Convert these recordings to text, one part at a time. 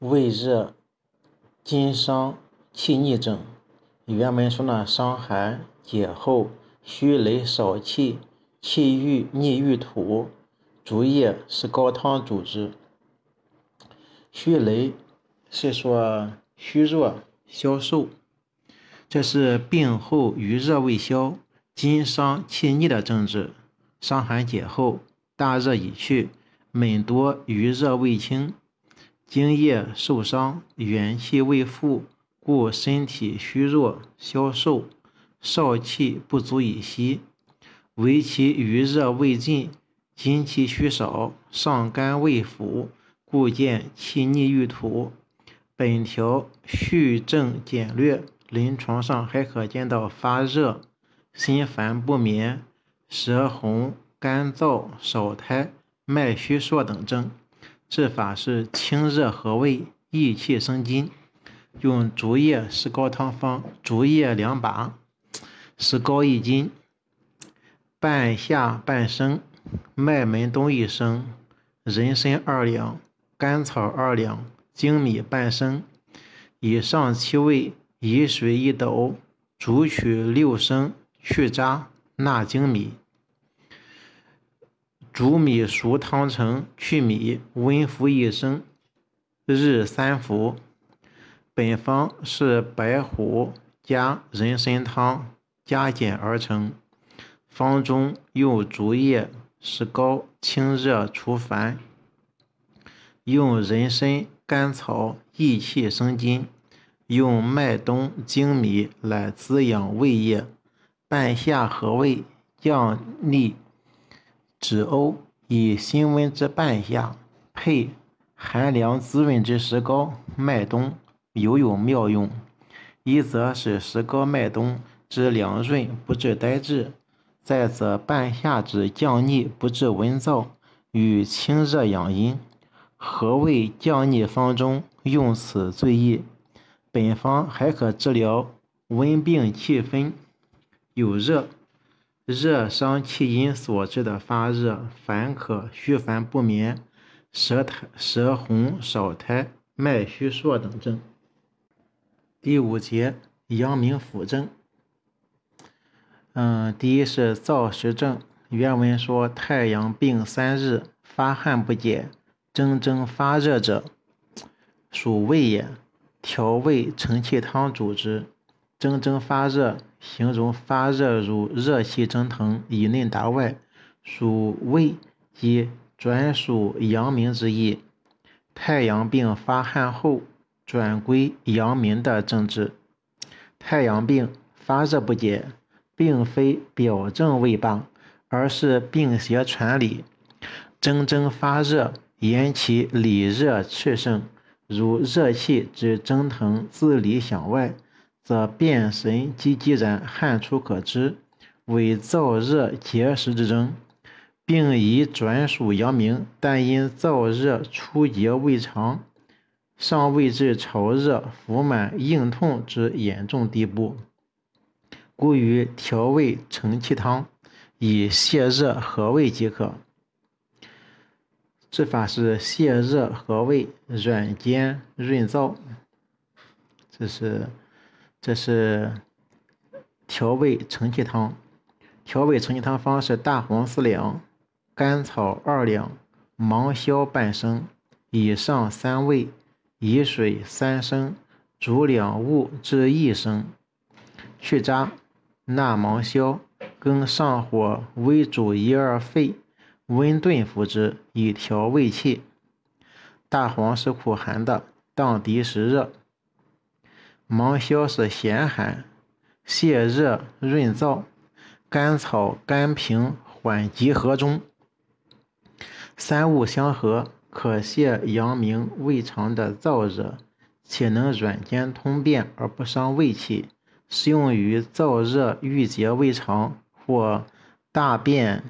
胃热、津伤、气逆症。原文说呢，伤寒解后，虚羸少气，气郁逆郁土，竹叶是高汤主之。虚羸是说虚弱、消瘦，这是病后余热未消、津伤气逆的症治。伤寒解后，大热已去，闷多余热未清。津液受伤，元气未复，故身体虚弱、消瘦，少气不足以息。唯其余热未尽，精气虚少，上肝未腐，故见气逆郁土。本条序症简略，临床上还可见到发热、心烦不眠、舌红、干燥、少苔、脉虚数等症。治法是清热和胃，益气生津。用竹叶石膏汤方：竹叶两把，石膏一斤，半夏半升，麦门冬一升，人参二两，甘草二两，粳米半升。以上七味，以水一斗，煮取六升，去渣，纳粳米。煮米熟汤成，去米，温服一升，日三服。本方是白虎加人参汤加减而成。方中用竹叶、石膏清热除烦，用人参、甘草益气生津，用麦冬、粳米来滋养胃液，半夏和胃降逆。止呕，以辛温之半夏，配寒凉滋润之石膏、麦冬，尤有妙用。一则使石膏、麦冬之凉润，不致呆滞；再则半夏之降逆，不致温燥，与清热养阴。和胃降逆方中用此最宜。本方还可治疗温病气分，有热。热伤气阴所致的发热、烦渴、虚烦不眠、舌苔、舌红、少苔、脉虚数等症。第五节阳明腑证。嗯，第一是燥实症。原文说：太阳病三日，发汗不减，蒸蒸发热者，属胃也。调胃承气汤主之。蒸蒸发热。形容发热如热气蒸腾，以内达外，属胃及专属阳明之意。太阳病发汗后，转归阳明的政治。太阳病发热不解，并非表症未罢，而是病邪传里。蒸蒸发热，言其里热炽盛，如热气之蒸腾自里向外。则便神积积然，汗出可知，为燥热结实之征。病已转属阳明，但因燥热初结未长，尚未至潮热、腹满、硬痛之严重地步，故于调胃承气汤，以泻热和胃即可。治法是泻热和胃，软坚润燥。这是。这是调胃承气汤。调胃承气汤方是大黄四两，甘草二两，芒硝半升。以上三味，以水三升，煮两物至一升。去渣，纳芒硝，更上火微煮一二沸，温炖服之，以调胃气。大黄是苦寒的，当敌时热。芒硝是咸寒，泻热润燥；甘草、甘平缓急和中，三物相合，可泻阳明胃肠的燥热，且能软坚通便而不伤胃气，适用于燥热郁结胃肠或大便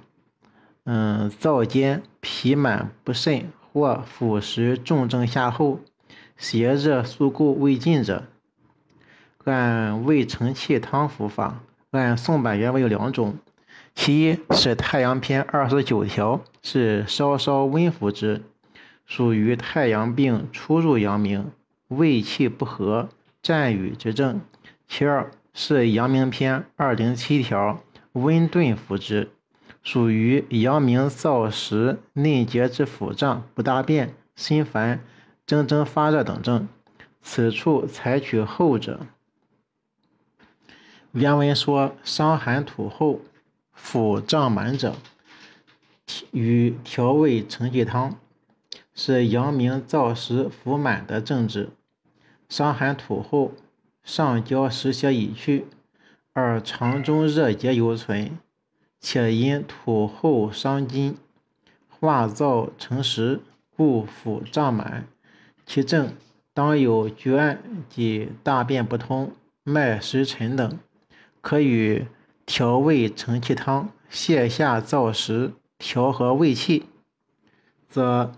嗯燥坚、脾满不甚或腐蚀重症下后，邪热宿固未尽者。按胃承气汤服法，按宋版原文有两种，其一是《太阳篇》二十九条，是稍稍温服之，属于太阳病初入阳明、胃气不和、战语之症。其二是阳明篇二零七条温顿服之，属于阳明燥实内结之腹胀、不大便、心烦、蒸蒸发热等症。此处采取后者。原文说：伤寒吐后，腹胀满者，与调味承气汤。是阳明燥实腹满的症治。伤寒吐后，上焦湿邪已去，而肠中热结犹存，且因吐后伤津，化燥成实，故腹胀满。其症当有厥及大便不通、脉失沉等，可与调胃承气汤泻下燥实，调和胃气，则。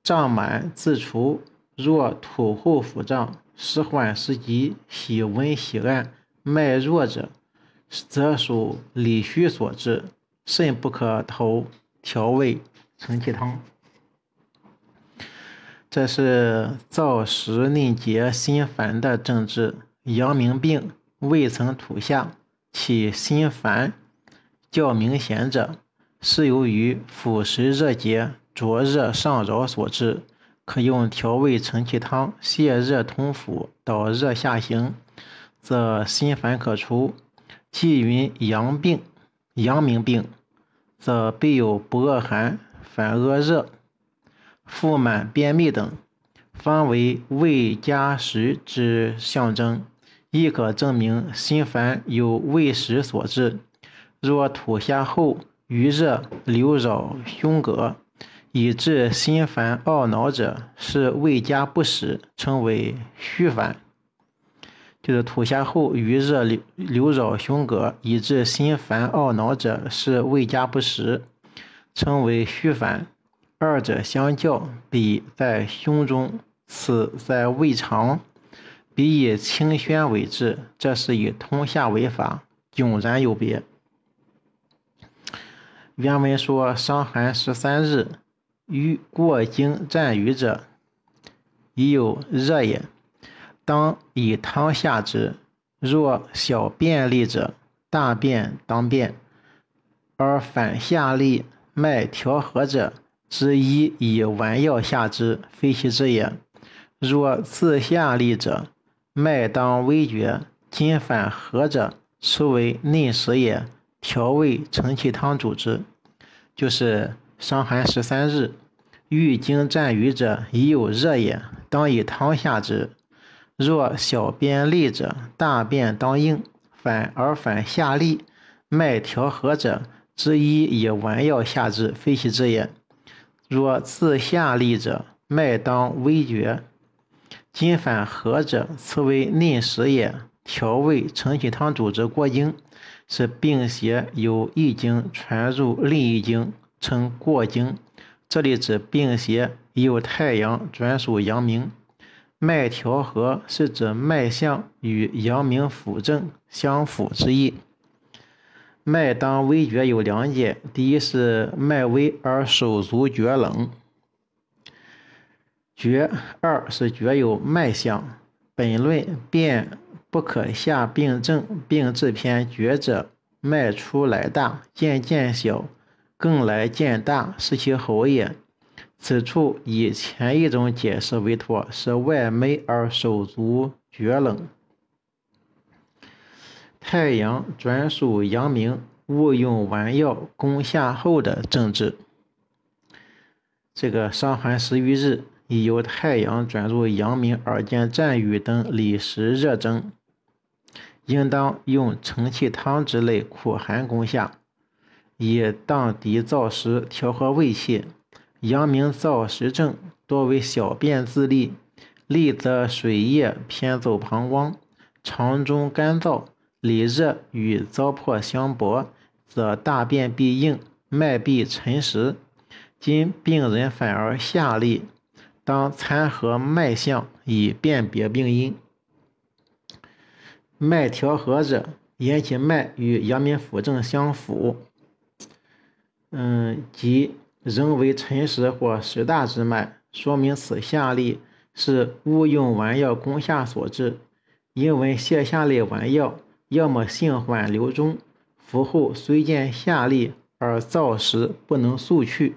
胀满自除，若吐后腹胀，时缓时急，喜温喜按，脉弱者，则属里虚所致，肾不可投调味承气汤。这是燥实内结、心烦的症治。阳明病未曾吐下，其心烦较明显者，是由于腹实热结。灼热上扰所致，可用调味承气汤泻热通腑，导热下行，则心烦可除。既云阳病、阳明病，则必有不恶寒，反恶热、腹满便秘等，方为胃加食之象征，亦可证明心烦有胃食所致。若吐下后余热流扰胸膈。以致心烦懊恼者，是胃加不食，称为虚烦。就是吐下后余热流流扰胸膈，以致心烦懊恼者，是胃加不食，称为虚烦。二者相较，彼在胸中，此在胃肠。彼以清宣为治，这是以通下为法，迥然有别。原文说：伤寒十三日。于过经战瘀者，已有热也，当以汤下之。若小便利者，大便当便，而反下利，脉调和者，之一以丸药下之，非其之也。若自下利者，脉当微厥，今反和者，此为内实也。调味承气汤主之，就是伤寒十三日。欲经战瘀者，已有热也，当以汤下之。若小便利者，大便当硬，反而反下利，脉调和者，之一以丸药下之，非其之也。若自下利者，脉当微厥，今反和者，此为内实也。调味承气汤主之过经，是病邪由一经传入另一经，称过经。这里指病邪由太阳转属阳明，脉调和是指脉象与阳明腑正相符之意。脉当微厥有两解：第一是脉微而手足厥冷，厥；二是厥有脉象。本论便不可下病症，病治篇厥者，脉出来大，渐渐小。更来见大，是其候也。此处以前一种解释为妥，是外昧而手足厥冷。太阳转属阳明，勿用丸药攻下后的症治。这个伤寒十余日，已由太阳转入阳明而见战雨等里实热症，应当用承气汤之类苦寒攻下。以荡涤燥湿，调和胃气。阳明燥湿症多为小便自利，利则水液偏走膀胱，肠中干燥，里热与糟粕相搏，则大便必硬，脉必沉实。今病人反而下利，当参合脉象以辨别病因。脉调和者，言其脉与阳明腑正相符。嗯，即仍为辰时或时大之脉，说明此下利是误用丸药攻下所致。因为泻下类丸药要么性缓流中，服后虽见下利而燥时不能速去。